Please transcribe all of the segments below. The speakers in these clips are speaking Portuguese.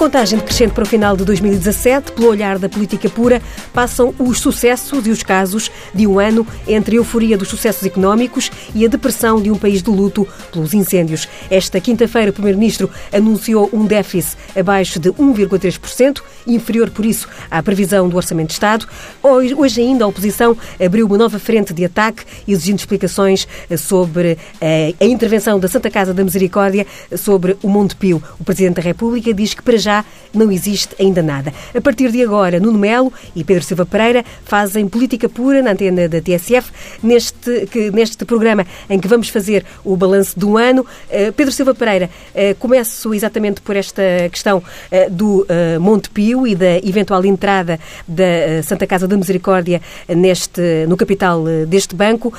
contagem decrescente para o final de 2017, pelo olhar da política pura, passam os sucessos e os casos de um ano entre a euforia dos sucessos económicos e a depressão de um país de luto pelos incêndios. Esta quinta-feira, o Primeiro-Ministro anunciou um déficit abaixo de 1,3%, inferior, por isso, à previsão do Orçamento de Estado. Hoje ainda a oposição abriu uma nova frente de ataque, exigindo explicações sobre eh, a intervenção da Santa Casa da Misericórdia sobre o Monte Pio. O Presidente da República diz que para já não existe ainda nada. A partir de agora, Nuno Melo e Pedro Silva Pereira fazem política pura na antena da TSF, neste, que, neste programa em que vamos fazer o balanço do ano. Uh, Pedro Silva Pereira, uh, começo exatamente por esta questão uh, do Monte Pio e da eventual entrada da Santa Casa da Misericórdia neste, no capital deste banco.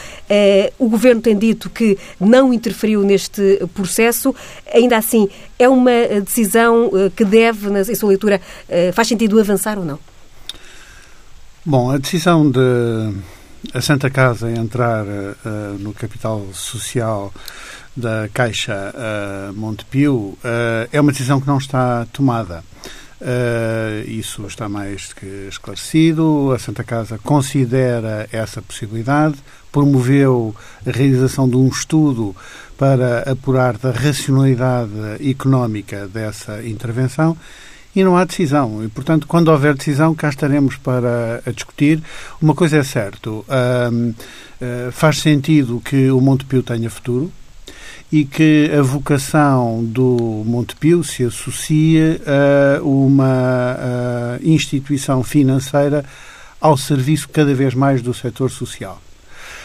o Governo tem dito que não interferiu neste processo. Ainda assim, é uma decisão que que deve, na, sua leitura, eh, faz sentido avançar ou não? Bom, a decisão de a Santa Casa entrar uh, no capital social da Caixa uh, Montepio uh, é uma decisão que não está tomada. Uh, isso está mais que esclarecido. A Santa Casa considera essa possibilidade, promoveu a realização de um estudo para apurar da racionalidade económica dessa intervenção e não há decisão. E, portanto, quando houver decisão, cá estaremos para discutir. Uma coisa é certo, uh, faz sentido que o Montepio tenha futuro e que a vocação do Montepio se associe a uma instituição financeira ao serviço cada vez mais do setor social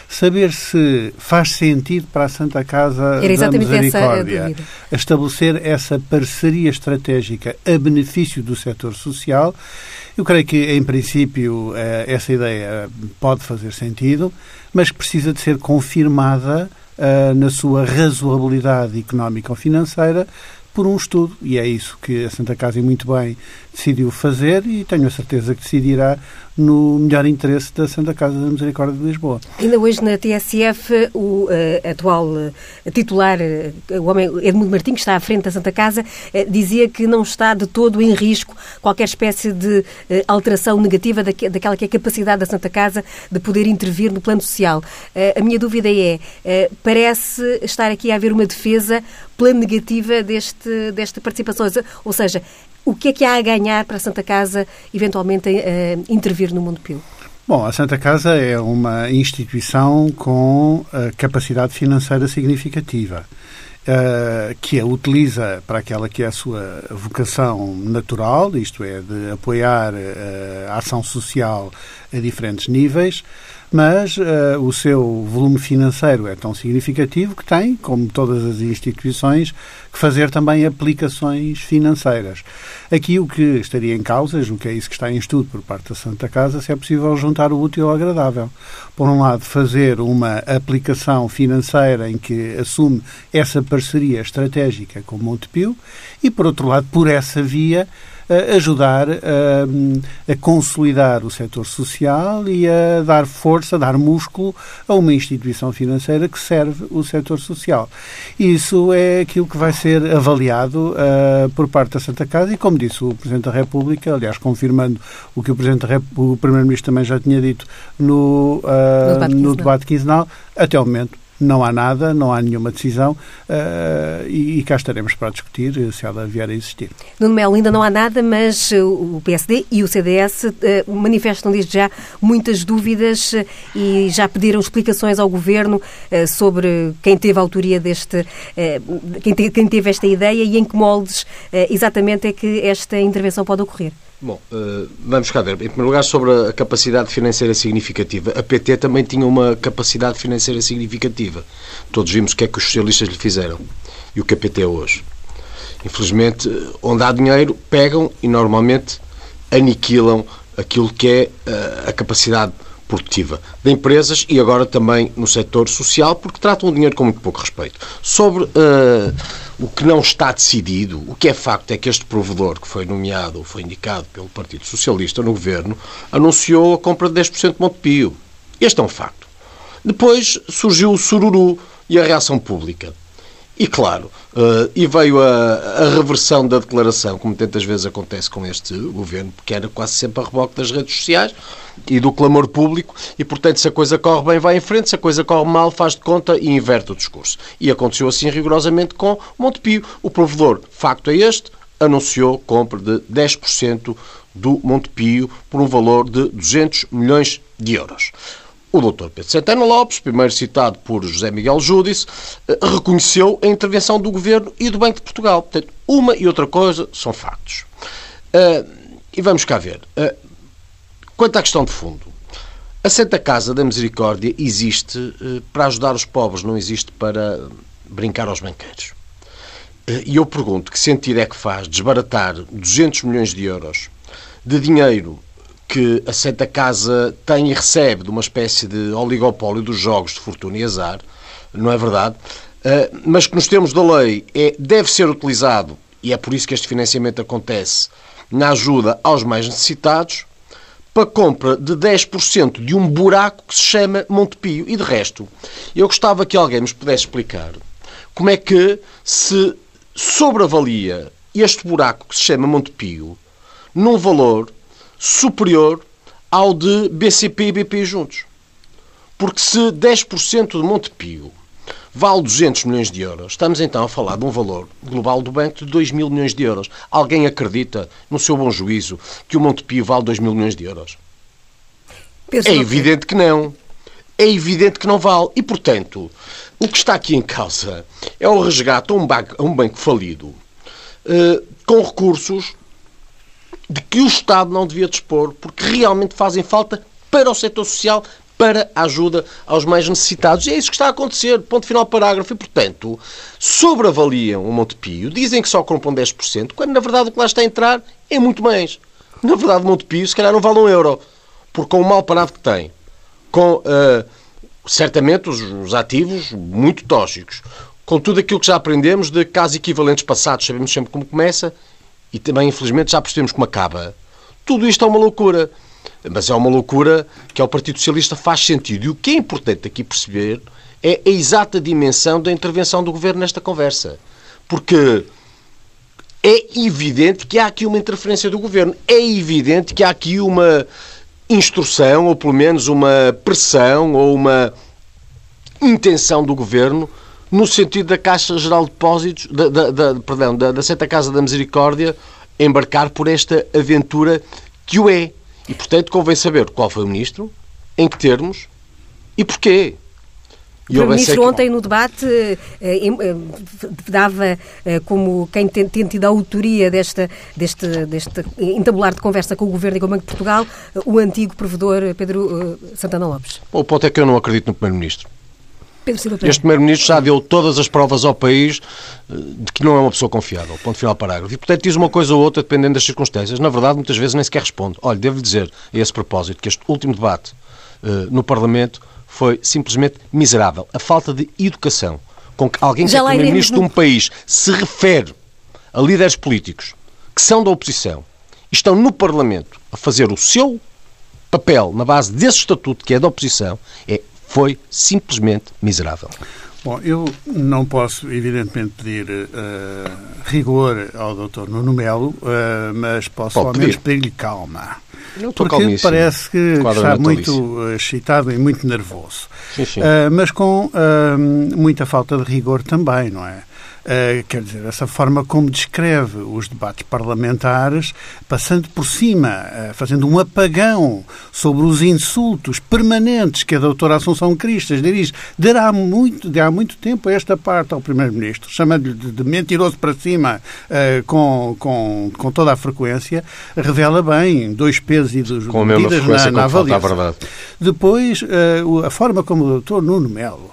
saber se faz sentido para a Santa Casa da Misericórdia estabelecer essa parceria estratégica a benefício do setor social. Eu creio que, em princípio, eh, essa ideia pode fazer sentido, mas precisa de ser confirmada eh, na sua razoabilidade económica ou financeira por um estudo. E é isso que a Santa Casa, muito bem, decidiu fazer e tenho a certeza que decidirá no melhor interesse da Santa Casa da Misericórdia de Lisboa. Ainda hoje na TSF, o uh, atual uh, titular, uh, o homem Edmundo Martins, que está à frente da Santa Casa, dizia que não está de todo em risco qualquer espécie de alteração negativa daquela que é a capacidade da Santa Casa de poder intervir no plano social. a minha dúvida é, parece estar aqui a haver uma defesa pela negativa deste, desta participação, ou seja, o que é que há a ganhar para a Santa Casa eventualmente uh, intervir no Mundo Pio? Bom, a Santa Casa é uma instituição com uh, capacidade financeira significativa. Uh, que a utiliza para aquela que é a sua vocação natural, isto é, de apoiar a ação social a diferentes níveis, mas uh, o seu volume financeiro é tão significativo que tem, como todas as instituições, que fazer também aplicações financeiras. Aqui o que estaria em causa, o que é isso que está em estudo por parte da Santa Casa, se é possível juntar o útil ao agradável. Por um lado, fazer uma aplicação financeira em que assume essa parceria estratégica com Montepio e, por outro lado, por essa via, ajudar a, a consolidar o setor social e a dar força, a dar músculo a uma instituição financeira que serve o setor social. Isso é aquilo que vai ser avaliado uh, por parte da Santa Casa e, como disse o Presidente da República, aliás, confirmando o que o, Presidente o Primeiro-Ministro também já tinha dito no, uh, no debate quinzenal, no debate quinzenal até o momento não há nada, não há nenhuma decisão uh, e, e, cá estaremos para discutir eh, se ela vier a existir. Nuno Melo, ainda não há nada, mas eh, o PSD e o CDS uh, manifestam desde já muitas dúvidas uh, e já pediram explicações ao Governo sobre quem teve a autoria deste, quem, te, quem, teve esta ideia e em que moldes exatamente é que esta intervenção pode ocorrer. Bom, uh, vamos cá ver. Em primeiro lugar, sobre a capacidade financeira significativa. A PT também tinha uma capacidade financeira significativa. Todos vimos o que é que os socialistas lhe fizeram e o que a PT é hoje. Infelizmente, onde há dinheiro, pegam e normalmente aniquilam aquilo que é uh, a capacidade produtiva de empresas e agora também no setor social, porque tratam o dinheiro com muito pouco respeito. Sobre uh, o que não está decidido, o que é facto é que este provedor, que foi nomeado ou foi indicado pelo Partido Socialista no governo, anunciou a compra de 10% de Montepio. Este é um facto. Depois surgiu o sururu e a reação pública. E claro, uh, e veio a, a, reversão da declaração, como tantas vezes acontece com este governo, porque era quase sempre a reboque das redes sociais e do clamor público, e portanto, se a coisa corre bem, vai em frente, se a coisa corre mal, faz de conta e inverte o discurso. E aconteceu assim rigorosamente com Montepio. O provedor, facto é este, anunciou compra de 10% do Montepio por um valor de 200 milhões de euros. O Dr. Pedro Santana Lopes, primeiro citado por José Miguel Júdice, eh, reconheceu a intervenção do Governo e do Banco de Portugal. Portanto, uma e outra coisa são factos. Uh, e vamos cá ver. Uh, quanto à questão de fundo, a Santa Casa da Misericórdia existe uh, para ajudar os pobres, não existe para brincar aos banqueiros. E eu pergunto, que sentido é que faz desbaratar 200 milhões de euros de dinheiro que a Santa Casa tem e recebe de uma espécie de oligopólio dos jogos de fortuna e azar, não é verdade? Uh, mas que nos termos da lei é, deve ser utilizado, e é por isso que este financiamento acontece, na ajuda aos mais necessitados, para compra de 10% de um buraco que se chama Montepio. E de resto, eu gostava que alguém nos pudesse explicar como é que se sobreavalia este buraco que se chama Montepio num valor superior ao de BCP e BP juntos. Porque se 10% de Montepio vale 200 milhões de euros, estamos então a falar de um valor global do banco de 2 mil milhões de euros. Alguém acredita, no seu bom juízo, que o Montepio vale 2 mil milhões de euros? é evidente que não. É evidente que não vale. E, portanto, o que está aqui em causa é o resgate a um banco, a um banco falido uh, com recursos de que o Estado não devia dispor, porque realmente fazem falta para o setor social, para a ajuda aos mais necessitados. E é isso que está a acontecer. Ponto final parágrafo. E, portanto, sobreavaliam o Montepio, dizem que só compram 10%, quando na verdade o que lá está a entrar é muito mais. Na verdade, o Montepio, se calhar, não vale um euro, porque com o mal parado que tem, com uh, certamente os, os ativos muito tóxicos, com tudo aquilo que já aprendemos de casos equivalentes passados, sabemos sempre como começa e também, infelizmente, já percebemos como acaba. Tudo isto é uma loucura. Mas é uma loucura que ao Partido Socialista faz sentido. E o que é importante aqui perceber é a exata dimensão da intervenção do Governo nesta conversa. Porque é evidente que há aqui uma interferência do Governo. É evidente que há aqui uma instrução, ou pelo menos uma pressão, ou uma intenção do Governo no sentido da Caixa Geral de Depósitos, da, da, da perdão, da, da Santa Casa da Misericórdia, embarcar por esta aventura que o é. E, portanto, convém saber qual foi o ministro, em que termos e porquê. O Primeiro-Ministro que... ontem no debate eh, eh, dava eh, como quem tem, tem, tido a autoria desta, deste, deste entabular de conversa com o Governo e com o Banco de Portugal o antigo provedor Pedro Santana Lopes. o ponto é que eu não acredito no Primeiro-Ministro. Este Primeiro-Ministro já deu todas as provas ao país eh, de que não é uma pessoa confiável. Ponto final parágrafo. E, portanto, diz uma coisa ou outra dependendo das circunstâncias. Na verdade, muitas vezes nem sequer responde. Olha, devo dizer a esse propósito que este último debate uh, no Parlamento foi simplesmente miserável. A falta de educação com que alguém que é Primeiro-Ministro de um país se refere a líderes políticos que são da oposição e estão no Parlamento a fazer o seu papel na base desse estatuto que é da oposição é foi simplesmente miserável. Bom, eu não posso, evidentemente, pedir uh, rigor ao Dr. Nuno Melo, uh, mas posso Pode ao menos pedir-lhe calma. Porque parece que está muito uh, excitado e muito nervoso. Sim, sim. mas com muita falta de rigor também, não é? Uh, quer dizer, essa forma como descreve os debates parlamentares, passando por cima, uh, fazendo um apagão sobre os insultos permanentes que a doutora Assunção Cristas dirige, dará muito, de há muito tempo a esta parte ao Primeiro-Ministro, chamando-lhe de, de, mentiroso para cima uh, com, com, com toda a frequência, revela bem dois pesos e duas medidas na, na avaliação. Depois, a forma como o doutor Nuno Melo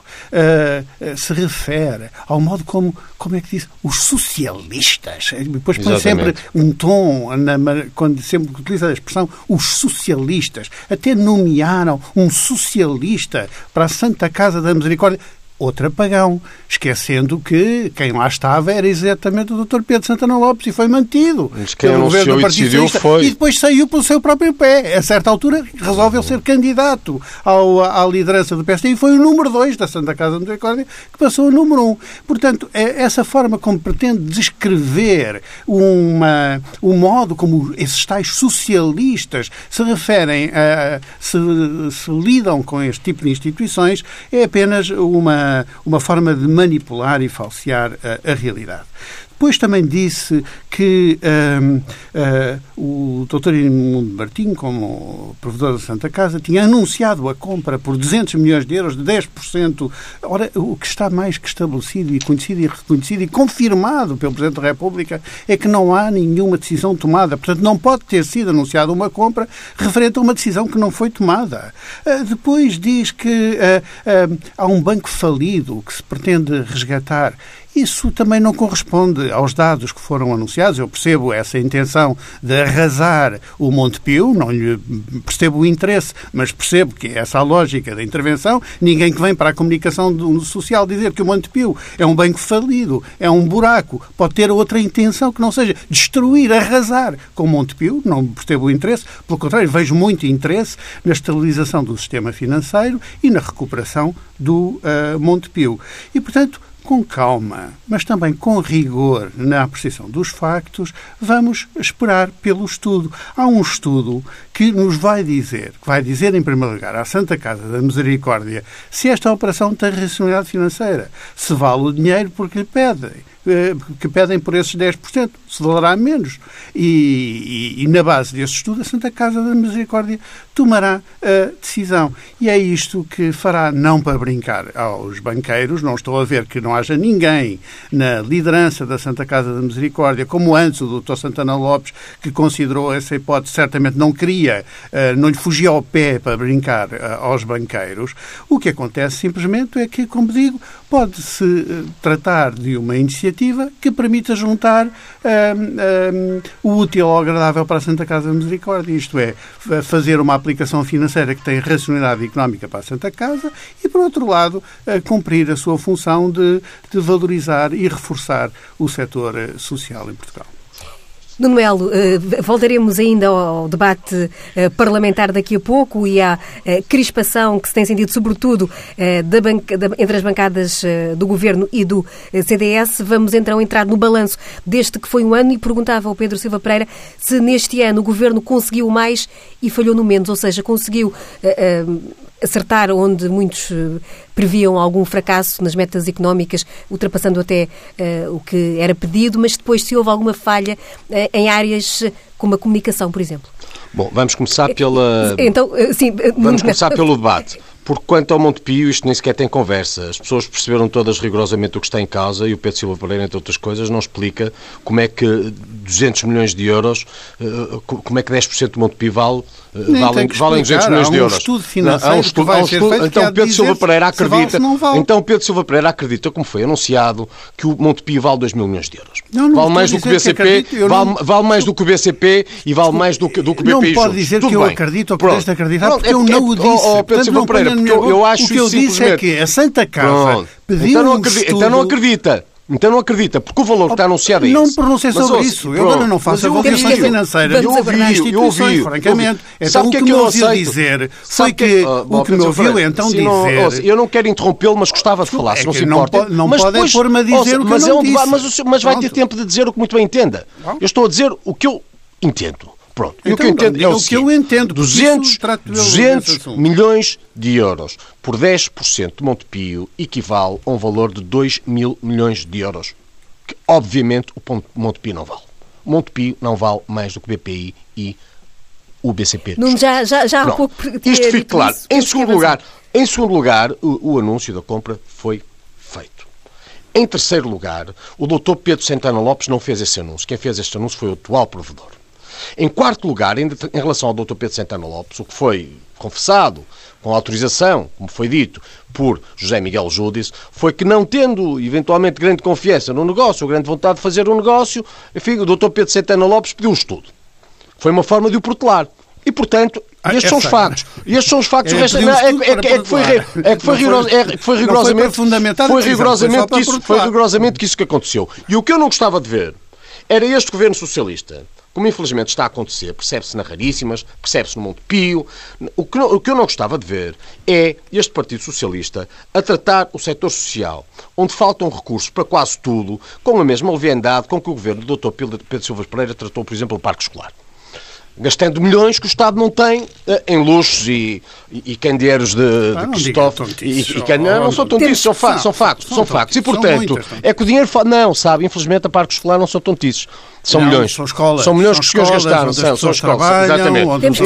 se refere ao modo como, como é que diz, os socialistas, depois põe sempre um tom, na, quando sempre utiliza a expressão os socialistas, até nomearam um socialista para a Santa Casa da Misericórdia outro apagão, esquecendo que quem lá estava era exatamente o Dr. Pedro Santana Lopes e foi mantido. Mas quem anunciou e decidiu foi... E depois saiu pelo seu próprio pé. A certa altura resolveu ser candidato ao, à liderança do PSD e foi o número 2 da Santa Casa de Misericórdia que passou o número 1. Um. Portanto, é essa forma como pretende descrever uma, o modo como esses tais socialistas se referem, a, se, se lidam com este tipo de instituições, é apenas uma, uma forma de manipular e falsear a, a realidade. Depois também disse que um, uh, hum, o Dr. Imundo Martim, como provedor da Santa Casa, tinha anunciado a compra por 200 milhões de euros de 10%. Ora, o que está mais que estabelecido e conhecido e reconhecido e confirmado pelo Presidente da República é que não há nenhuma decisão tomada. Portanto, não pode ter sido anunciada uma compra referente a uma decisão que não foi tomada. Uh, depois diz que uh, há um banco falido que se pretende resgatar. Isso também não corresponde aos dados que foram anunciados. Eu percebo essa intenção de arrasar o Montepio, não lhe percebo o interesse, mas percebo que é essa lógica da intervenção. Ninguém que vem para a comunicação social dizer que o Montepio é um banco falido, é um buraco, pode ter outra intenção que não seja destruir, arrasar com o Montepio. Não percebo o interesse. Pelo contrário, vejo muito interesse na estabilização do sistema financeiro e na recuperação do uh, Montepio. E, portanto, com calma, mas também com rigor na apreciação dos factos, vamos esperar pelo estudo. Há um estudo que nos vai dizer, que vai dizer em primeiro lugar à Santa Casa da Misericórdia se esta operação tem racionalidade financeira, se vale o dinheiro porque lhe pedem que pedem por esses 10%, se valerá menos. E, e, e, na base desse estudo, a Santa Casa da Misericórdia tomará a decisão. E é isto que fará, não para brincar aos banqueiros, não estou a ver que não haja ninguém na liderança da Santa Casa da Misericórdia, como antes o Dr. Santana Lopes, que considerou essa hipótese, certamente não queria, eh, não lhe fugia ao pé para brincar eh, aos banqueiros. O que acontece simplesmente é que, como digo, pode-se tratar de uma iniciativa que permita juntar um, um, o útil ao agradável para a Santa Casa da Misericórdia, isto é, fazer uma aplicação financeira que tem racionalidade económica para a Santa Casa e, por outro lado, cumprir a sua função de, de valorizar e reforçar o setor eh, social em Portugal. Nuno Melo, eh, voltaremos ainda ao debate eh, parlamentar daqui a pouco e à eh, crispação que se tem sentido, sobretudo, entre as bancadas do Governo e do CDS. Vamos então entrar no balanço deste que foi um ano e perguntava ao Pedro Silva Pereira se neste ano o Governo conseguiu mais e falhou no menos, ou seja, conseguiu acertar onde muitos eh, previam algum fracasso nas metas económicas, ultrapassando até uh, o que era pedido, mas depois se houve alguma falha uh, em áreas como a comunicação, por exemplo. Bom, vamos começar pela. Então, sim, vamos começar pelo debate. Porque quanto ao Montepio, isto nem sequer tem conversa. As pessoas perceberam todas rigorosamente o que está em causa e o Pedro Silva Pereira, entre outras coisas, não explica como é que 200 milhões de euros, como é que 10% do Montepio vale valem, valem 200 milhões de euros. Há um estudo financeiro não, há um estudo, há um estudo, então Pedro Silva Pereira acredita, vale vale. então Pedro Silva Pereira acredita, como foi anunciado, que o Montepio vale 2 mil milhões de euros. Não, não vale mais do que o BCP, que vale, não... vale, mais do que o BCP e vale mais do que, do que o BPI Não pode dizer Tudo que eu acredito ou que de acreditar, porque eu não o disse. Pedro Silva Pereira, porque eu acho O que eu disse é que a Santa Casa pediu então um estudo... Então não acredita. Então não acredita, porque o valor que está anunciado é Não me pronunciei sobre mas, isso. Eu agora não faço avaliações financeiras. Eu ouvi, eu ouvi. Francamente. Então o que, é que me ouviu dizer foi que o que me ouviu então dizer... Eu não quero interrompê-lo, mas gostava de falar, se não se importa. Não podem pôr-me a dizer o que eu não disse. Mas vai ter tempo de dizer o que muito bem entenda. Eu estou a dizer o que eu entendo. Pronto. Então, o que eu entendo é o, o que eu entendo. 200, 200 milhões de euros por 10% de Montepio equivale a um valor de 2 mil milhões de euros. Que, obviamente, o Montepio não vale. O Montepio não vale mais do que o BPI e o BCP. Não, já, já, já há pouco Isto fica claro. Isso, em segundo lugar, em segundo lugar o, o anúncio da compra foi feito. Em terceiro lugar, o doutor Pedro Santana Lopes não fez esse anúncio. Quem fez este anúncio foi o atual provedor. Em quarto lugar, em, em relação ao Dr. Pedro Santana Lopes, o que foi confessado com autorização, como foi dito, por José Miguel Júdice, foi que não tendo eventualmente grande confiança no negócio, ou grande vontade de fazer o um negócio, enfim, o Dr. Pedro Santana Lopes pediu um estudo. Foi uma forma de o protelar. E, portanto, Ah, estes é são os factos. Estes são os factos. É, resto, não, é, é, é que foi, é que foi, é, que foi rigorosamente, foi foi rigorosamente que isso, foi rigorosamente que isso que aconteceu. E o que eu não gostava de ver era este governo socialista, como infelizmente está a acontecer, percebe-se na Raríssimas, percebe-se no Monte Pio. O que, não- o que eu não gostava de ver é este Partido Socialista a tratar o setor social, onde faltam recursos para quase tudo, com a mesma leviandade com que o governo do Dr. Pedro Silva Pereira tratou, por exemplo, o Parque Escolar gastando milhões que o Estado não tem eh, em luxos e, e, candeeiros de, Ah, de não Cristóvão. E, e não, não são tontices, são, fa são factos. são São factos. E, portanto, muitas é que o dinheiro. Não, sabe, infelizmente a Parque Escolar não são tontices. São Não, milhões. são escolas. São milhões São que os senhores escolas gastaram. São, são escolas. Exatamente. onde Temos que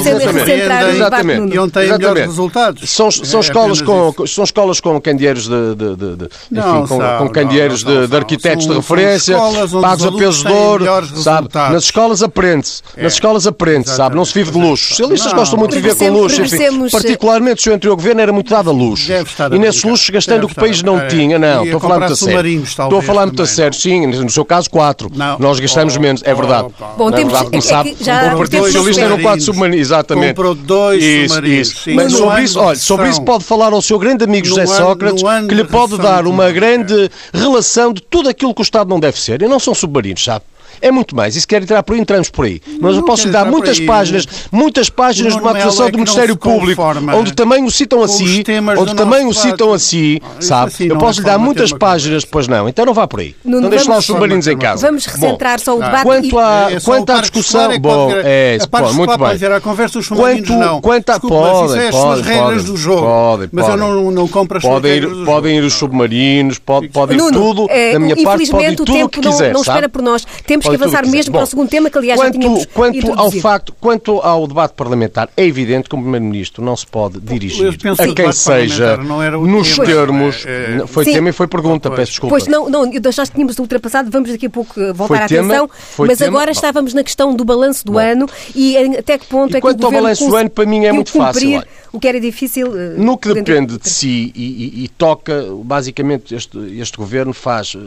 Exatamente. Nuno. E onde têm melhores Exatamente. resultados. São, são, É escolas com, são escolas com candeeiros de, de, de, de- Não enfim, com, são, com candeeiros não de, de arquitetos são- de referência, pagos os a peso de ouro, melhores sabe? Nas escolas aprende-se. Nas escolas aprende-se, sabe? Não se vive de luxo. Os socialistas gostam muito de viver com luxo. Enfim, regressemos- particularmente o seu anterior governo era muito dado a luxo. E nesses luxos gastando o que o país não É, tinha. Não, estou a a falar muito a sério. Estou a falar muito a sério. Sim, no seu caso, quatro. Nós gastamos Oh, menos, é verdade. oh, pá. Bom, é temos- verdade, como é que sabe, já o Partido Socialista eram nos quatro submarinos. Exatamente. Comprou dois Isso, submarinos. isso. Sim, Mas sobre isso, olha, sobre isso pode falar ao seu grande amigo José Sócrates, ano que lhe de pode dar uma grande relação de tudo aquilo que o Estado não deve ser. E não são submarinos, sabe? É muito mais. E se quer entrar por aí, entramos por aí. Mas eu Não posso quero lhe dar muitas páginas, muitas páginas de uma Melo atuação é do não Ministério Público, onde também o citam assim, onde também o citam assim, Ah, sabe? assim Eu não posso é lhe dar muitas páginas, pois não. Então não vá por aí. Nuno, Não deixe lá os submarinos em casa. Vamos recentrar só o Ah. debate. Quanto à, É só quanto à discussão. É Bom, pode é a pô, muito bem. pode à conversa, os Quanto, não. quanto, a, podem, é as podem, suas regras do jogo. Podem, mas eu não, não compro as Podem regras ir, podem ir os submarinos, pode, podem tudo. da minha parte, podem ir infelizmente o tudo o tempo que não, quiser. não espera por nós. Temos que avançar quiser. mesmo para o Bom, segundo tema, que aliás quanto, já tínhamos quanto ao facto, quanto ao debate parlamentar, é evidente que o Primeiro-Ministro não se pode dirigir a que quem seja parlamentar não era o nos tema. termos. É, é. Foi Sim. tema e foi pergunta, Pois. peço desculpa. Pois não, não, eu já tínhamos ultrapassado, vamos daqui a pouco eh, voltar Foi à tema, atenção, foi mas tema. agora Bom. estávamos na questão do balanço do ano e até que ponto E é que o quanto ao balanço do ano, para mim é muito fácil, o que era difícil. eh, No que depende de si e, toca, basicamente, este, este governo faz, eh,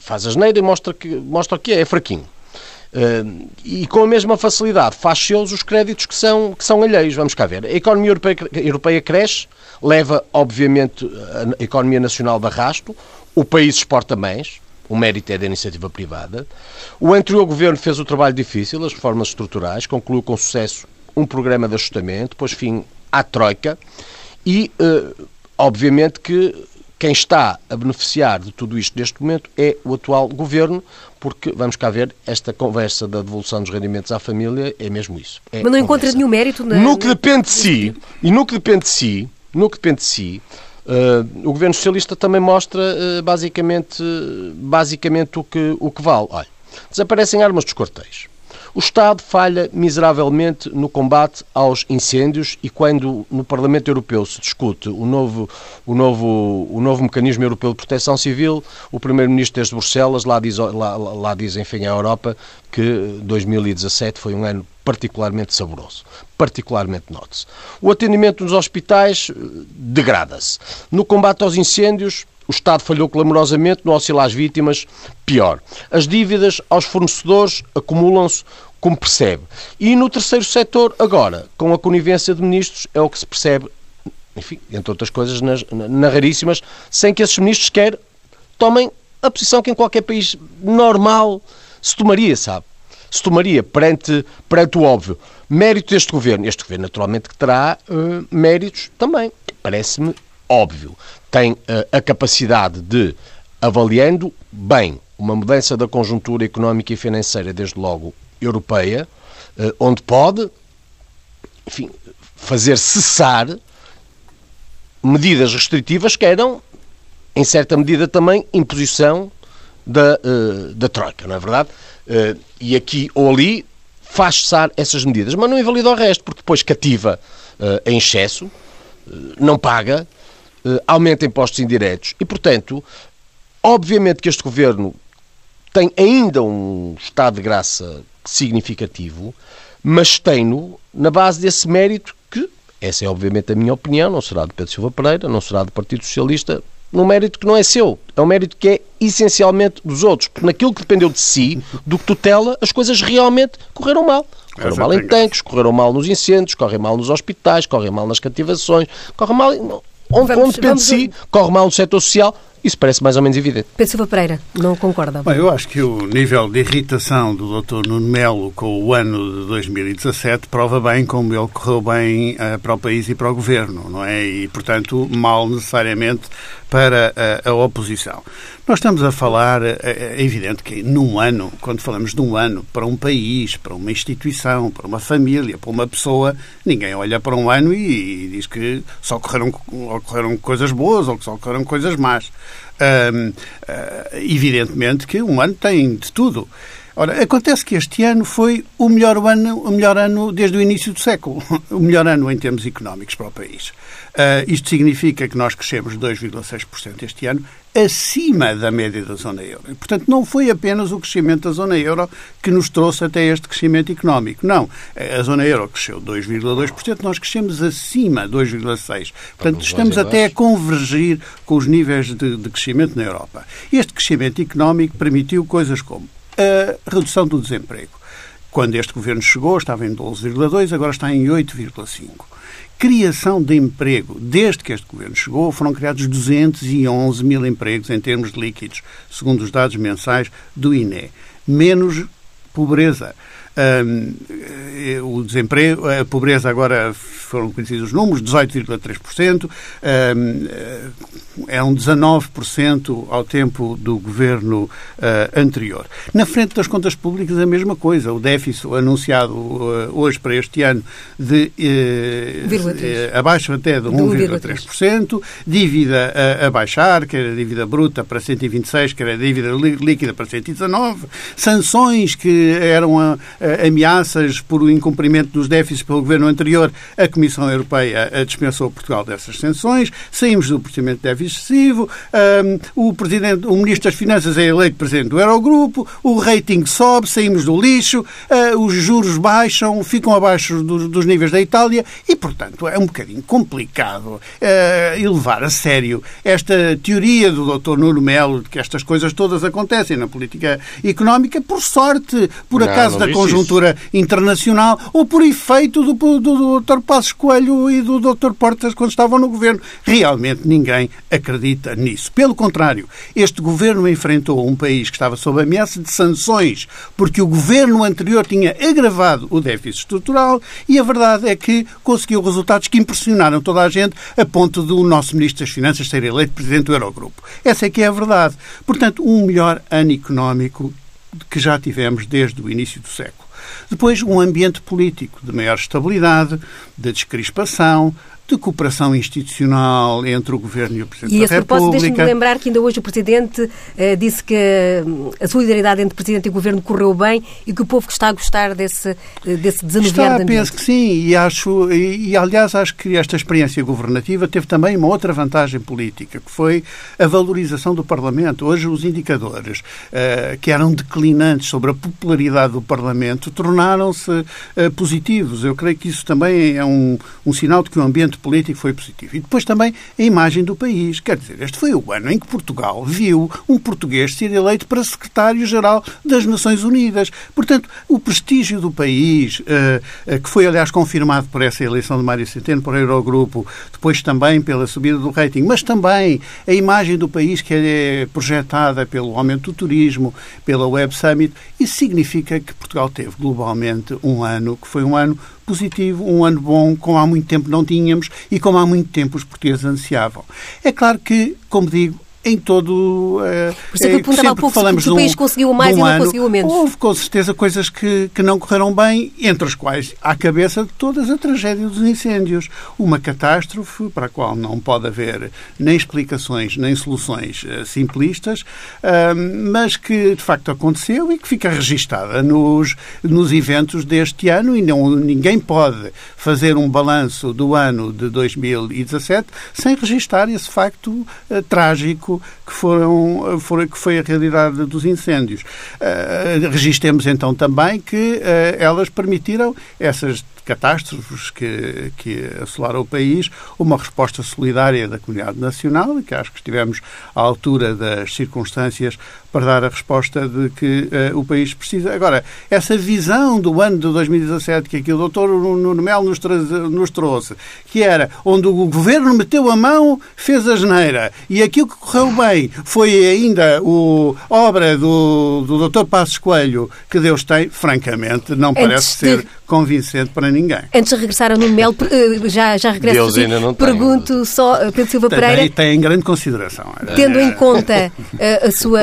faz asneira e mostra que, mostra que é, é fraquinho. Eh, e com a mesma facilidade faz seus os créditos que são, que são alheios. Vamos cá ver. A economia europeia, europeia cresce, leva, obviamente, a economia nacional de arrasto, o país exporta mais, o mérito é da iniciativa privada. O anterior governo fez o trabalho difícil, as reformas estruturais, concluiu com sucesso um programa de ajustamento, pôs fim à troika e, eh, obviamente, que quem está a beneficiar de tudo isto neste momento é o atual governo, porque, vamos cá ver, esta conversa da devolução dos rendimentos à família é mesmo isso. É Mas não encontra conversa. nenhum mérito na. No que depende de si, e no que depende de si, no que depende de si, eh, o governo socialista também mostra eh, basicamente, basicamente o, que, o que vale. Olha, desaparecem armas dos quartéis. O Estado falha miseravelmente no combate aos incêndios e quando no Parlamento Europeu se discute o novo, o novo, o novo mecanismo europeu de proteção civil, o Primeiro-Ministro desde Bruxelas lá diz, lá, lá diz, enfim, à Europa que 2017 foi um ano particularmente saboroso. Particularmente note-se. O atendimento nos hospitais eh, degrada-se. No combate aos incêndios, o Estado falhou clamorosamente no auxílio às vítimas, pior. As dívidas aos fornecedores acumulam-se, como percebe. E no terceiro setor, agora, com a conivência de ministros, é o que se percebe, enfim, entre outras coisas, nas, na raríssimas, sem que esses ministros sequer tomem a posição que em qualquer país normal se tomaria, sabe? Se tomaria perante, perante o óbvio. Mérito deste governo. Este governo, naturalmente, que terá eh, méritos também. Parece-me óbvio. Tem eh, a capacidade de, avaliando bem uma mudança da conjuntura económica e financeira, desde logo europeia, eh, onde pode, enfim, fazer cessar medidas restritivas que eram, em certa medida, também imposição da, eh, da Troika, não é verdade? E aqui ou ali faz cessar essas medidas, mas não invalida o resto, porque depois cativa em excesso, não paga, aumenta impostos indiretos e, portanto, obviamente que este governo tem ainda um estado de graça significativo, mas tem-no na base desse mérito que, essa é obviamente a minha opinião, não será de Pedro Silva Pereira, não será do Partido Socialista, num mérito que não é seu, é um mérito que é essencialmente dos outros, porque naquilo que dependeu de si, do que tutela, as coisas realmente correram mal. Correram mal em tanques, correram mal nos incêndios, correm mal nos hospitais, correm mal nas cativações, correm mal onde, vamos, onde de si, corre mal no setor social. Isso parece mais ou menos evidente. Pedro Silva Pereira, não concorda? Bem, eu acho que o nível de irritação do Dr. Nuno Melo com o ano de 2017 prova bem como ele correu bem uh, para o país e para o governo, não é? E, portanto, mal necessariamente para a, a oposição. Nós estamos a falar, é, é evidente que num ano, quando falamos de um ano para um país, para uma instituição, para uma família, para uma pessoa, ninguém olha para um ano e, e diz que só ocorreram, ocorreram coisas boas ou que só ocorreram coisas más. Hum, evidentemente que um ano tem de tudo. Ora, acontece que este ano foi o melhor ano, o melhor ano desde o início do século, o melhor ano em termos económicos para o país. Uh, isto significa que nós crescemos 2,6% este ano, acima da média da zona euro. E, portanto, não foi apenas o crescimento da zona euro que nos trouxe até este crescimento económico. Não. A zona euro cresceu 2,2%, nós crescemos acima 2,6%. Portanto, estamos até a convergir com os níveis de, de crescimento na Europa. Este crescimento económico permitiu coisas como a redução do desemprego. Quando este governo chegou, estava em 12,2, agora está em 8,5. Criação de emprego. Desde que este governo chegou, foram criados 211 mil empregos em termos líquidos, segundo os dados mensais do INE. Menos pobreza. Um, o desemprego, a pobreza agora foram conhecidos os números, 18,3%, um, é um 19% ao tempo do governo uh, anterior. Na frente das contas públicas, a mesma coisa. O déficit anunciado uh, hoje para este ano de uh, abaixo até de 1,3%, dívida a, a, baixar, que era a dívida bruta para 126, que era a dívida líquida para 119, sanções que eram a, ameaças por o incumprimento dos déficits pelo governo anterior, a Comissão Europeia dispensou Portugal dessas sanções, saímos do procedimento de déficit excessivo, um, o, presidente, o Ministro das Finanças é eleito Presidente do Eurogrupo, o rating sobe, saímos do lixo, uh, os juros baixam, ficam abaixo do, dos níveis da Itália e, portanto, é um bocadinho complicado uh, elevar a sério esta teoria do Dr. Nuno Melo de que estas coisas todas acontecem na política económica por sorte, por acaso da conjuntura internacional ou por efeito do, do, do Dr. Passos Coelho e do Dr. Portas quando estavam no governo. Realmente ninguém acredita nisso. Pelo contrário, este governo enfrentou um país que estava sob ameaça de sanções porque o governo anterior tinha agravado o déficit estrutural e a verdade é que conseguiu resultados que impressionaram toda a gente a ponto do nosso Ministro das Finanças ser eleito Presidente do Eurogrupo. Essa é que é a verdade. Portanto, um melhor ano económico que já tivemos desde o início do século. Depois, um ambiente político de maior estabilidade, de descrispação, de cooperação institucional entre o Governo e o Presidente e da República. E deixe-me lembrar que ainda hoje o Presidente eh, disse que hum, a solidariedade entre Presidente e Governo correu bem e que o povo está a gostar desse, eh, desse desanuviar está, de penso que sim, e, acho, e, e aliás acho que esta experiência governativa teve também uma outra vantagem política, que foi a valorização do Parlamento. Hoje os indicadores uh, que eram declinantes sobre a popularidade do Parlamento tornaram-se uh, positivos. Eu creio que isso também é um, um sinal de que o ambiente político foi positivo. E depois também a imagem do país. Quer dizer, este foi o ano em que Portugal viu um português ser eleito para secretário-geral das Nações Unidas. Portanto, o prestígio do país, eh, eh, que foi, aliás, confirmado por essa eleição de Mário Centeno para o Eurogrupo, depois também pela subida do rating, mas também a imagem do país que é projetada pelo aumento do turismo, pela Web Summit, isso significa que Portugal teve globalmente um ano que foi um ano positivo, um ano bom, como há muito tempo não tínhamos e como há muito tempo os portugueses ansiavam. É claro que, como digo, em todo. Uh, Por isso é que eu eh, perguntava ao povo falamos se o país um, conseguiu mais um e não ano, conseguiu menos. Houve com certeza coisas que, que não correram bem, entre as quais, à cabeça de todas, a tragédia dos incêndios. Uma catástrofe para a qual não pode haver nem explicações nem soluções uh, simplistas, uh, mas que de facto aconteceu e que fica registada nos, nos eventos deste ano e não, ninguém pode fazer um balanço do ano de 2017 sem registar esse facto trágico que, foram, foram, que foi a realidade dos incêndios. Uh, registremos então também que uh, elas permitiram, essas catástrofes que, que assolaram o país, uma resposta solidária da comunidade nacional, e que acho que estivemos à altura das circunstâncias para dar a resposta de que uh, o país precisa. Agora, essa visão do ano de 2017 que aqui o doutor Nuno Melo nos, nos, trouxe, que era onde o governo meteu a mão, fez a geneira, e aquilo que correu bem foi ainda o obra do, do doutor Passos Coelho, que Deus tem, francamente, não parece ser convincente para ninguém. Antes de regressar a Nuno Melo, eh, já, já regresso Deus ainda não pergunto tem. só, eh, Pedro Silva Pereira... Tem, tem em grande consideração. Tendo em conta a sua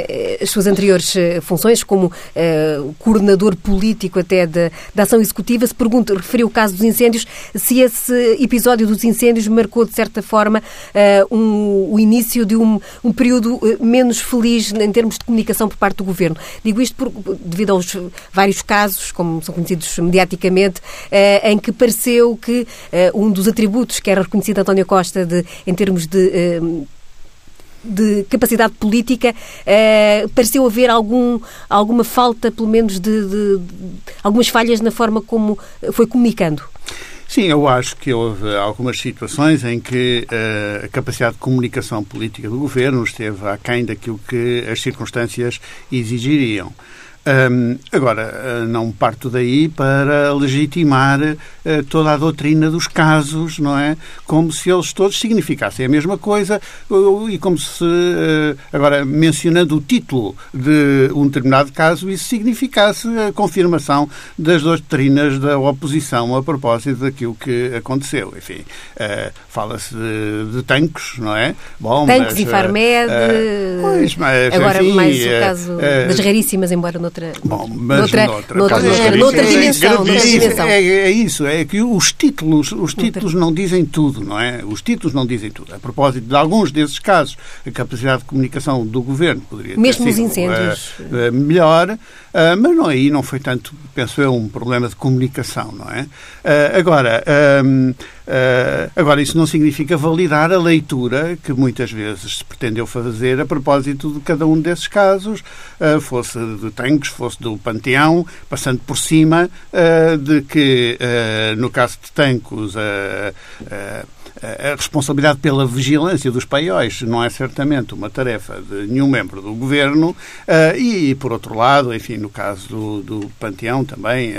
eh, as suas anteriores eh, funções como uh, coordenador político até da, da ação executiva, se pergunta, referiu o caso dos incêndios, se esse episódio dos incêndios marcou, de certa forma, uh, um, o início de um, um período menos feliz em termos de comunicação por parte do Governo. Digo isto por, devido aos vários casos, como são conhecidos mediaticamente, uh, em que pareceu que um dos atributos que era reconhecido António Costa de, em termos de de capacidade política, eh, pareceu haver algum, alguma falta, pelo menos, de, de, de, algumas falhas na forma como foi comunicando. Sim, eu acho que houve algumas situações em que uh, a capacidade de comunicação política do governo esteve aquém daquilo que as circunstâncias exigiriam. Um, agora, ah, não parto daí para legitimar uh, toda a doutrina dos casos, não é? Como se eles todos significassem a mesma coisa uh, e como se, uh, agora, mencionando o título de um determinado caso, isso significasse a confirmação das doutrinas da oposição a propósito daquilo que aconteceu. Enfim, fala-se de, de, tanques, não é? Bom, tanques e Farmed, pois, mas, agora enfim, mais o caso das raríssimas, embora não noutra, Bom, mas noutra, noutra, noutra, noutra, noutra dimensão. Noutra dimensão. É, é, isso, é que os títulos, os títulos não dizem tudo, não é? Os títulos não dizem tudo. A propósito de alguns desses casos, a capacidade de comunicação do governo poderia Mesmo ter sido incêndios. Uh, melhor, uh, mas não, aí não foi tanto, penso eu, um problema de comunicação, não é? Uh, agora, Uh, agora, isso não significa validar a leitura que muitas vezes se pretendeu fazer a propósito de cada um desses casos, fosse de tanques, fosse do Panteão, passando por cima de que, no caso de tanques, a responsabilidade pela vigilância dos paióis não é certamente uma tarefa de nenhum membro do governo e, por outro lado, enfim, no caso do, do Panteão também,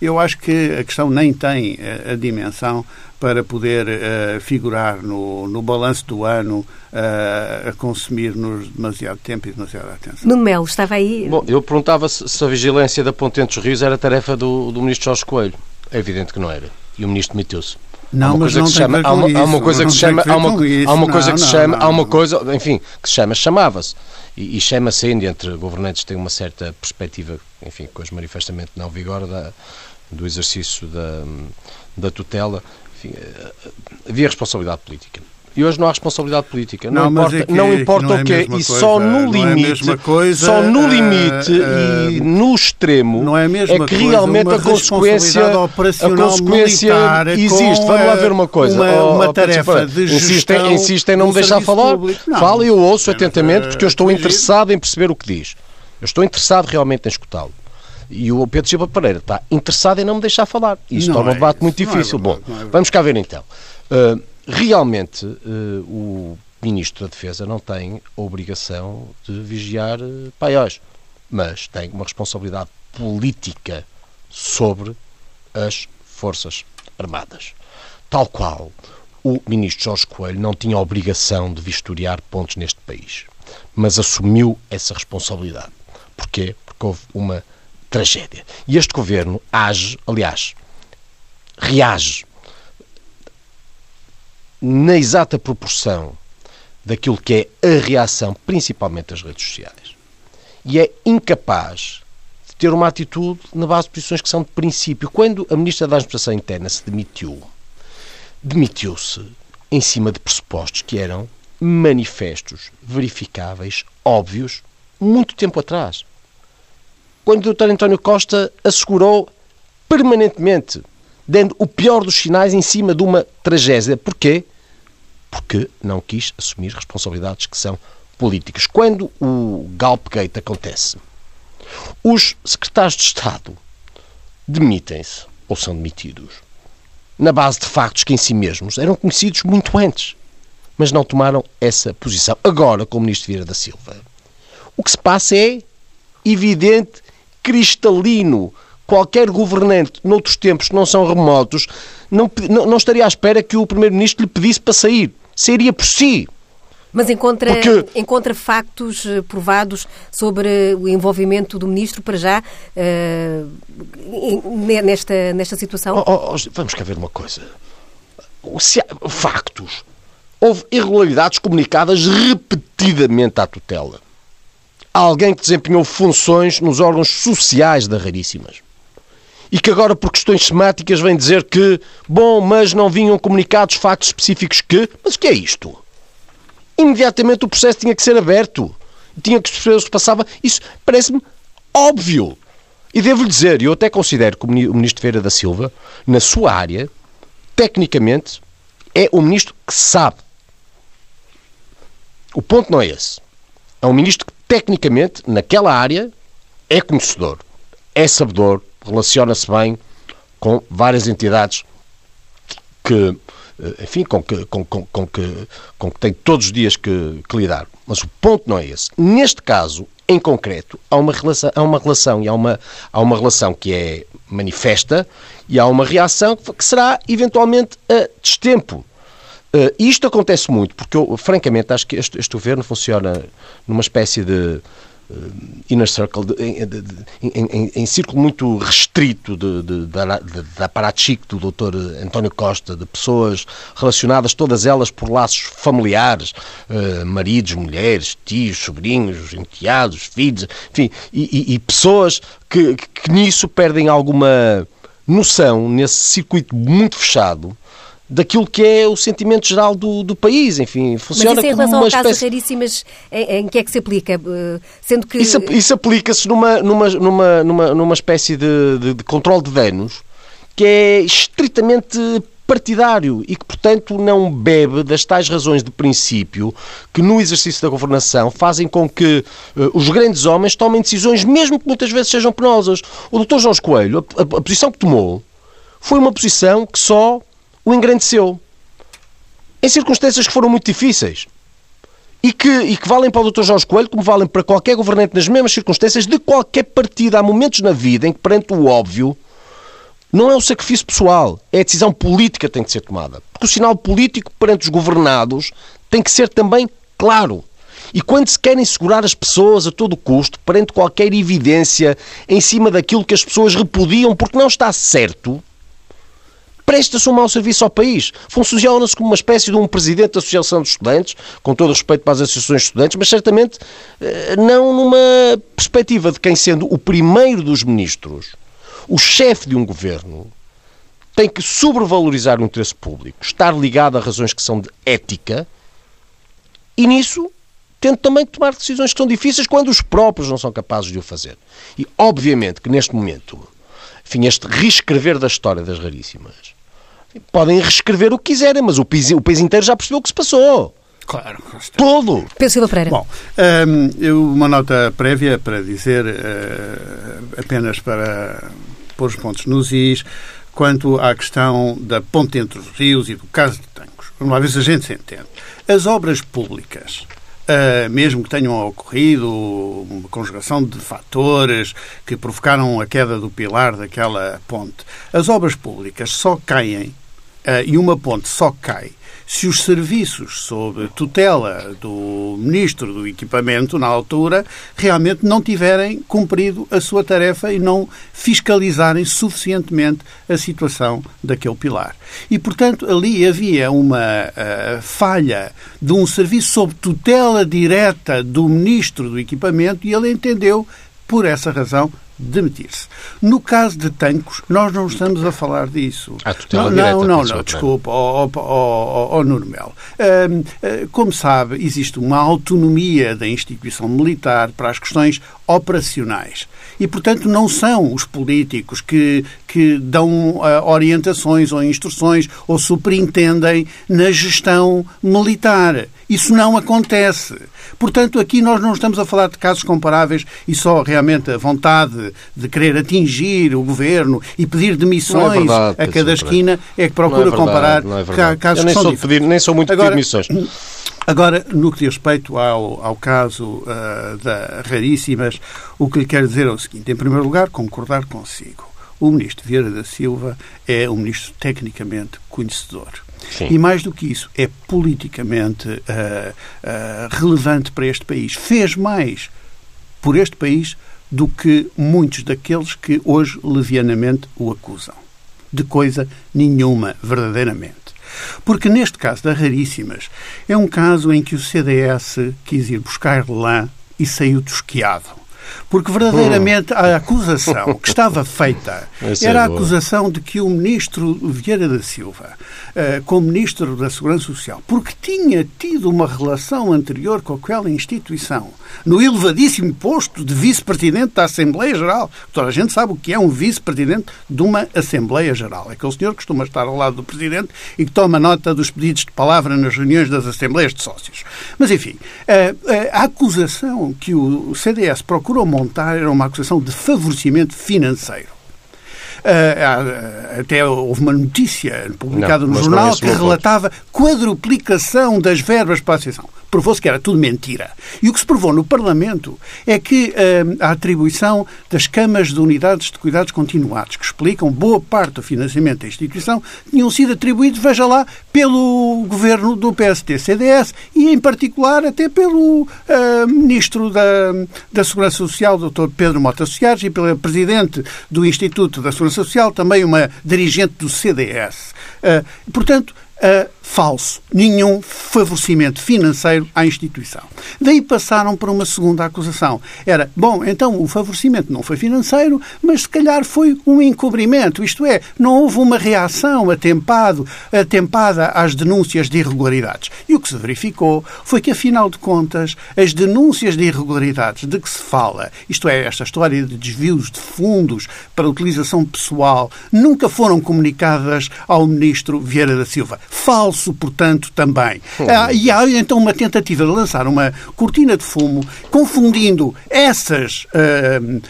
eu acho que a questão nem tem a dimensão para poder uh, figurar no, no balanço do ano uh, a consumir-nos demasiado tempo e demasiada atenção. Nuno Melo, estava aí... Bom, eu perguntava se, se a vigilância da Ponte entre os Rios era tarefa do, do Ministro Jorge Coelho. É evidente que não era. E o Ministro demitiu-se. Não, mas não se chama, há uma, há uma coisa que se chama, há uma, há uma coisa que se chama, há uma coisa, enfim, que se chama, chamava-se. E, e chama-se ainda entre governantes tem uma certa perspectiva, enfim, que hoje manifestamente não vigora da, do exercício da, da tutela, enfim, eh, havia responsabilidade política. E hoje não há responsabilidade política. Não, não importa, é que, não importa não é o quê. E só no limite, é coisa, só no limite uh, e no extremo não é, é que realmente a consequência, a consequência existe. Vamos lá ver uma coisa. Uma, oh, uma tarefa de insistem, insistem em não me deixar falar. Fala e eu ouço atentamente porque eu estou interessado em perceber o que diz. Eu estou interessado realmente em escutá-lo. E o Pedro Silva Pereira está interessado em não me deixar falar. Isto torna o debate é, muito difícil. É Bom, é vamos cá ver então. Uh, realmente, uh, o Ministro da Defesa não tem a obrigação de vigiar uh, paióis, mas tem uma responsabilidade política sobre as Forças Armadas. Tal qual o Ministro Jorge Coelho não tinha a obrigação de vistoriar pontos neste país, mas assumiu essa responsabilidade. Porquê? Porque houve uma tragédia. E este governo age, aliás, reage na exata proporção daquilo que é a reação, principalmente das redes sociais. E é incapaz de ter uma atitude na base de posições que são de princípio. Quando a Ministra da Administração Interna se demitiu, demitiu-se em cima de pressupostos que eram manifestos, verificáveis, óbvios, muito tempo atrás quando o Dr. António Costa assegurou permanentemente, dando o pior dos sinais em cima de uma tragédia. Porquê? Porque não quis assumir responsabilidades que são políticas. Quando o Galpgate acontece, os secretários de Estado demitem-se, ou são demitidos na base de factos que em si mesmos eram conhecidos muito antes, mas não tomaram essa posição. Agora, com o ministro Vieira da Silva, o que se passa é evidente, cristalino. Qualquer governante, noutros tempos que não são remotos, não, não, não estaria à espera que o primeiro-ministro lhe pedisse para sair. Seria por si. Mas encontra, Porque... encontra factos eh, provados sobre o envolvimento do ministro para já uh, nesta, nesta situação? Oh, oh, oh, vamos cá ver uma coisa. Há factos. Houve irregularidades comunicadas repetidamente à tutela. Há alguém que desempenhou funções nos órgãos sociais da Raríssimas. E que agora, por questões semáticas, vem dizer que, bom, mas não vinham comunicados factos específicos que. Mas o que é isto? imediatamente o processo tinha que ser aberto. Tinha que perceber se passava. Isso parece-me óbvio. E devo-lhe dizer, eu até considero que o Ministro Feira da Silva, na sua área, tecnicamente, é o Ministro que sabe. O ponto não é esse. É um Ministro que, tecnicamente, naquela área, é conhecedor, é sabedor, relaciona-se bem com várias entidades que eh, enfim, com que, com, com, com, que, com que tem todos os dias que, que, lidar. Mas o ponto não é esse. Neste caso, em concreto, há uma relação, há uma relação e há uma, há uma relação que é manifesta e há uma reação que será eventualmente a destempo. Uh, isto acontece muito, porque eu, francamente, acho que este, este governo funciona numa espécie de inner circle, de, de, em, em, em, círculo muito restrito de, de, de, aparato chique do Dr. António Costa, de pessoas relacionadas todas elas por laços familiares, uh, maridos, mulheres, tios, sobrinhos, enteados, filhos, enfim, e, e, e pessoas que, que nisso perdem alguma noção, nesse circuito muito fechado, daquilo que é o sentimento geral do, do país, enfim, funciona Mas isso em relação como uma casos espécie... raríssimas, em, em, que é que se aplica? Eh, sendo que... Isso, isso aplica-se numa, numa, numa, numa, numa espécie de, de, de controle de danos que é estritamente partidário e que, portanto, não bebe das tais razões de princípio que, no exercício da governação, fazem com que uh, os grandes homens tomem decisões, mesmo que muitas vezes sejam penosas. O Dr. João Coelho, a, a, a posição que tomou, foi uma posição que só o engrandeceu. Em circunstâncias que foram muito difíceis. E que, e que valem para o Dr. Jorge Coelho, como valem para qualquer governante nas mesmas circunstâncias de qualquer partido. Há momentos na vida em que, perante o óbvio, não é o sacrifício pessoal, é a decisão política que tem que ser tomada. Porque o sinal político perante os governados tem que ser também claro. E quando se querem segurar as pessoas a todo custo, perante qualquer evidência em cima daquilo que as pessoas repudiam porque não está certo, presta-se um mau serviço ao país. Funciona-se como uma espécie de um presidente da Associação de Estudantes, com todo o respeito para as associações de estudantes, mas certamente eh, não numa perspectiva de quem, sendo o primeiro dos ministros, o chefe de um governo, tem que sobrevalorizar o interesse público, estar ligado a razões que são de ética, e nisso tendo também tomar decisões que são difíceis quando os próprios não são capazes de o fazer. E, obviamente, que neste momento enfim, este reescrever da história das raríssimas. Podem reescrever o que quiserem, mas o país, o país inteiro já percebeu o que se passou. Claro. Todo. Pedro Pereira. Bom, um, uma nota prévia para dizer, uh, apenas para pôr os pontos nos is, quanto à questão da ponte entre os rios e do caso de Tancos. Uma vez a gente se entende. As obras públicas Uh, mesmo que tenham ocorrido uma conjugação de fatores que provocaram a queda do pilar daquela ponte. As obras públicas só caem uh, e uma ponte só cai se os serviços sob tutela do ministro do equipamento, na altura, realmente não tiverem cumprido a sua tarefa e não fiscalizarem suficientemente a situação daquele pilar. E, portanto, ali havia uma uh, falha de um serviço sob tutela direta do ministro do equipamento e ele entendeu, por essa razão, demitir-se. No caso de Tancos, nós não estamos a falar disso. A tutela não, não, não, não, desculpa, ó oh, oh, oh, Nuno Melo. como sabe, existe uma autonomia da instituição militar para as questões operacionais. E, portanto, não são os políticos que, que dão uh, orientações ou instruções ou superintendem na gestão militar. Isso não acontece. Portanto, aqui nós não estamos a falar de casos comparáveis e só realmente a vontade de querer atingir o governo e pedir demissões é verdade, a cada esquina é que procura é verdade, comparar é casos Eu nem sou, pedir, nem sou muito Agora, pedir demissões. Agora, no que diz respeito ao, ao caso uh, da Raríssimas, o que lhe quero dizer é o seguinte: em primeiro lugar, concordar consigo. O ministro Vieira da Silva é um ministro tecnicamente conhecedor. Sim. E mais do que isso, é politicamente uh, uh, relevante para este país. Fez mais por este país do que muitos daqueles que hoje levianamente o acusam. De coisa nenhuma, verdadeiramente. Porque neste caso da Raríssimas, é um caso em que o CDS quis ir buscar lã e saiu tosquiado. Porque verdadeiramente a acusação que estava feita é era a acusação de que o ministro Vieira da Silva, eh, como ministro da Segurança Social, porque tinha tido uma relação anterior com aquela instituição, no elevadíssimo posto de vice-presidente da Assembleia Geral. Toda a gente sabe o que é um vice-presidente de uma Assembleia Geral. É aquele senhor que costuma estar ao lado do presidente e que toma nota dos pedidos de palavra nas reuniões das Assembleias de Sócios. Mas, enfim, a, a acusação que o CDS procurou montar era uma acusação de favorecimento financeiro. Uh, até houve uma notícia publicada não, no jornal que relatava quadruplicação das verbas para a associação provou-se que era tudo mentira. E o que se provou no Parlamento é que uh, a atribuição das camas de unidades de cuidados continuados, que explicam boa parte do financiamento da instituição, tinham sido atribuídos, veja lá, pelo governo do PST-CDS e, em particular, até pelo uh, ministro da, da Segurança Social, Dr. Pedro Mota Soares, e pelo presidente do Instituto da Segurança Social, também uma dirigente do CDS. Uh, portanto, uh, falso. Nenhum favorecimento financeiro à instituição. Daí passaram para uma segunda acusação. Era, bom, então o favorecimento não foi financeiro, mas se calhar foi um encobrimento. Isto é, não houve uma reação atempado, atempada às denúncias de irregularidades. E o que se verificou foi que, afinal de contas, as denúncias de irregularidades de que se fala, isto é, esta história de desvios de fundos para utilização pessoal, nunca foram comunicadas ao ministro Vieira da Silva falso, portanto, também. Ah, e há então uma tentativa de lançar uma cortina de fumo, confundindo essas uh, uh,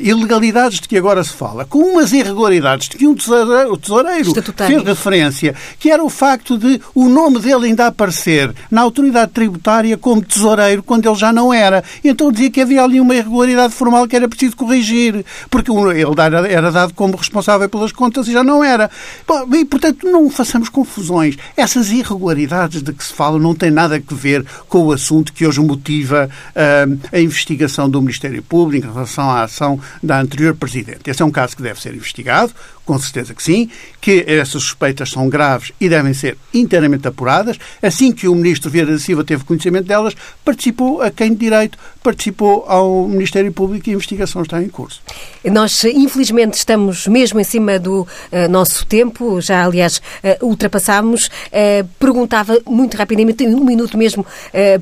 ilegalidades de que agora se fala com umas irregularidades de que um tesoureiro, tesoureiro fez referência, que era o facto de o nome dele ainda aparecer na autoridade tributária como tesoureiro quando ele já não era. E então dizia que havia ali uma irregularidade formal que era preciso corrigir, porque ele era dado como responsável pelas contas e já não era. E, portanto, não façamos confusões essas irregularidades de que se fala não têm nada a ver com o assunto que hoje motiva uh, a investigação do Ministério Público em relação à ação da anterior Presidente. Esse é um caso que deve ser investigado, com certeza que sim, que essas suspeitas são graves e devem ser inteiramente apuradas. Assim que o Ministro Vieira da Silva teve conhecimento delas, participou a quem de direito, participou ao Ministério Público e a investigação está em curso. Nós, infelizmente, estamos mesmo em cima do uh, nosso tempo, já, aliás, uh, ultrapassámos. Uh, perguntava muito rapidamente, um minuto mesmo,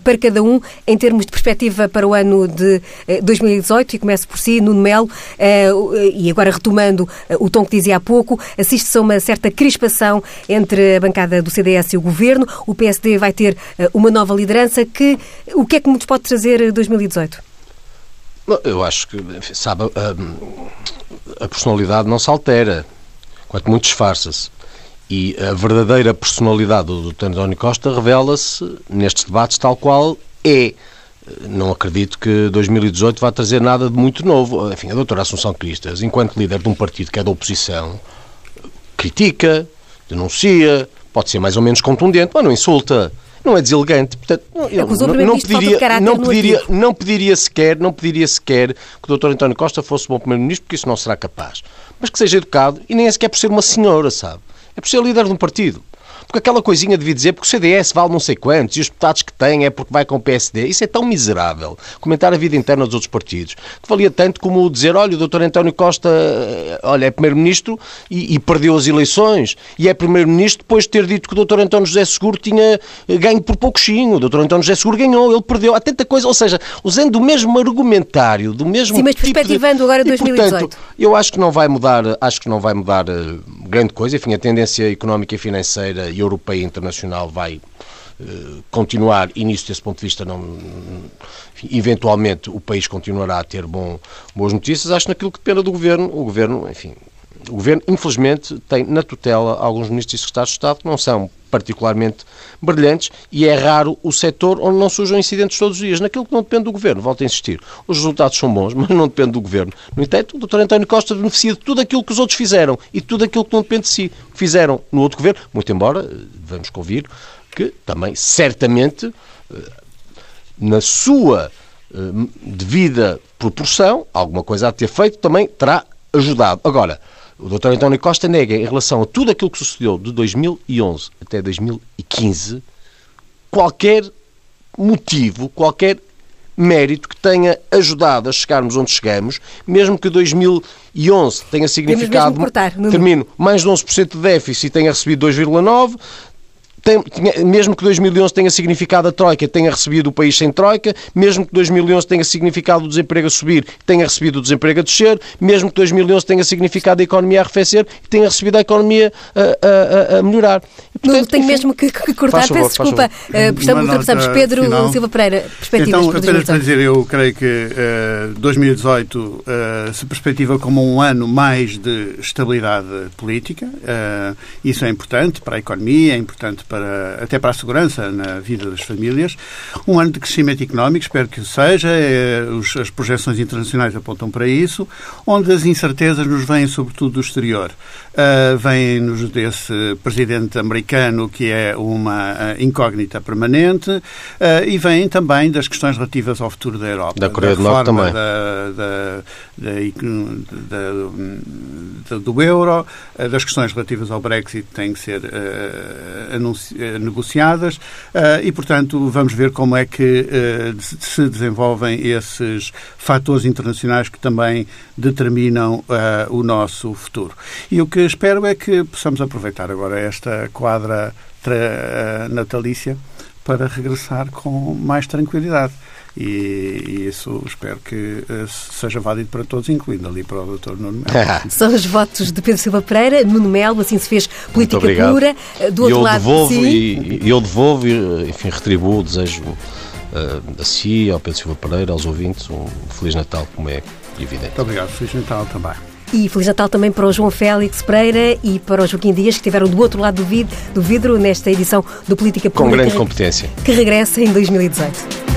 para cada um, em termos de perspectiva para o ano de 2018, e começo por si, Nuno Melo, e agora retomando o tom que dizia há pouco, assiste-se a uma certa crispação entre a bancada do CDS e o Governo. O PSD vai ter eh, uma nova liderança. Que, o que é que nos pode trazer 2018? Eu acho que, sabe, a, a personalidade não se altera, quanto muito disfarça-se. E a verdadeira personalidade do Dr. António Costa revela-se nestes debates tal qual é não acredito que 2018 vá trazer nada de muito novo. Enfim, a doutora Assunção Cristas, enquanto líder de um partido que é da oposição, critica, denuncia, pode ser mais ou menos contundente, mas não insulta. Não é deselegante, portanto, eu não, não, pediria, não pediria, não pediria sequer, não pediria sequer que o Dr. António Costa fosse bom primeiro-ministro, porque isso não será capaz. Mas que seja educado e nem é sequer por ser uma senhora, sabe? É por ser líder de um partido. Porque aquela coisinha de dizer porque o CDS vale não sei quantos e os deputados que tem é porque vai com o PSD. Isso é tão miserável. Comentar a vida interna dos outros partidos. Que valia tanto como dizer, olha, o doutor António Costa, eh, olha, é primeiro-ministro e, e, perdeu as eleições. E é primeiro-ministro depois de ter dito que o doutor António José Seguro tinha ganho por pouquinho. O doutor António José Seguro ganhou, ele perdeu. Há tanta coisa, ou seja, usando o mesmo argumentário, do mesmo Sim, mas tipo perspectivando de... agora 2018. E, portanto, eu acho que não vai mudar, acho que não vai mudar uh, grande coisa. Enfim, a tendência económica e financeira europeia e internacional vai uh, continuar e nisso, desse ponto de vista, não, eventualmente o país continuará a ter bom, boas notícias. Acho naquilo que depende do Governo, o Governo, enfim, o Governo, infelizmente, tem na tutela alguns ministros e secretários de Estado que não são particularmente brilhantes e é raro o setor onde não surjam incidentes todos os dias. Naquilo que não depende do Governo, volto a insistir. Os resultados são bons, mas não depende do Governo. No entanto, o Dr. António Costa beneficia de tudo aquilo que os outros fizeram e de tudo aquilo que não depende de si. Fizeram no outro Governo, muito embora, vamos convir, que também, certamente, eh, na sua eh, devida proporção, alguma coisa a ter feito, também terá ajudado. Agora, o Dr. António Costa nega, em relação a tudo aquilo que sucedeu de 2011 até 2015, qualquer motivo, qualquer mérito que tenha ajudado a chegarmos onde chegamos, mesmo que 2011 tenha significado, cortar, termino, mais de 11% de déficit e tenha recebido 2,9%, tem, mesmo que 2011 tenha significado a Troika, tenha recebido o país sem Troika, mesmo que 2011 tenha significado o desemprego a subir, tenha recebido o desemprego a descer, mesmo que 2011 tenha significado a economia a arrefecer, tenha recebido a economia a, a, a melhorar. E, portanto, Não, tenho enfim, mesmo que, que cortar, favor, peço desculpa. Uh, estamos, ultrapassamos. Pedro final. Silva Pereira, perspectivas então, apenas para dizer, eu creio que uh, 2018 uh, se perspectiva como um ano mais de estabilidade política. Uh, isso é importante para a economia, é importante para para, até para a segurança na vida das famílias. Um ano de crescimento económico, espero que seja, é, os, as projeções internacionais apontam para isso, onde as incertezas nos vêm sobretudo do exterior. Uh, vêm-nos desse presidente americano que é uma uh, incógnita permanente uh, e vêm também das questões relativas ao futuro da Europa. Da Coreia do Norte também. Da, da, da, do euro, das questões relativas ao Brexit têm que ser anunciadas negociadas eh, e, portanto, vamos ver como é que eh, se desenvolvem esses fatores internacionais que também determinam o nosso futuro. E o que espero é que possamos aproveitar agora esta quadra natalícia para regressar com mais tranquilidade. E, e, isso espero que uh, seja válido para todos, incluindo ali para o Dr. Nuno Melo. São os votos de Pedro Silva Pereira, Nuno Melo, assim se fez política pura. Eh, do outro eu lado, devolvo, sim. E, eu devolvo e, enfim, retribuo o desejo uh, a si, ao Pedro Silva Pereira, aos ouvintes, um Feliz Natal, como é evidente. Muito obrigado, Feliz Natal também. E Feliz Natal também para o João Félix Pereira e para o Joaquim Dias, que estiveram do outro lado do vidro, do vidro nesta edição do Política Pública. Com grande competência. Que regressa em 2018.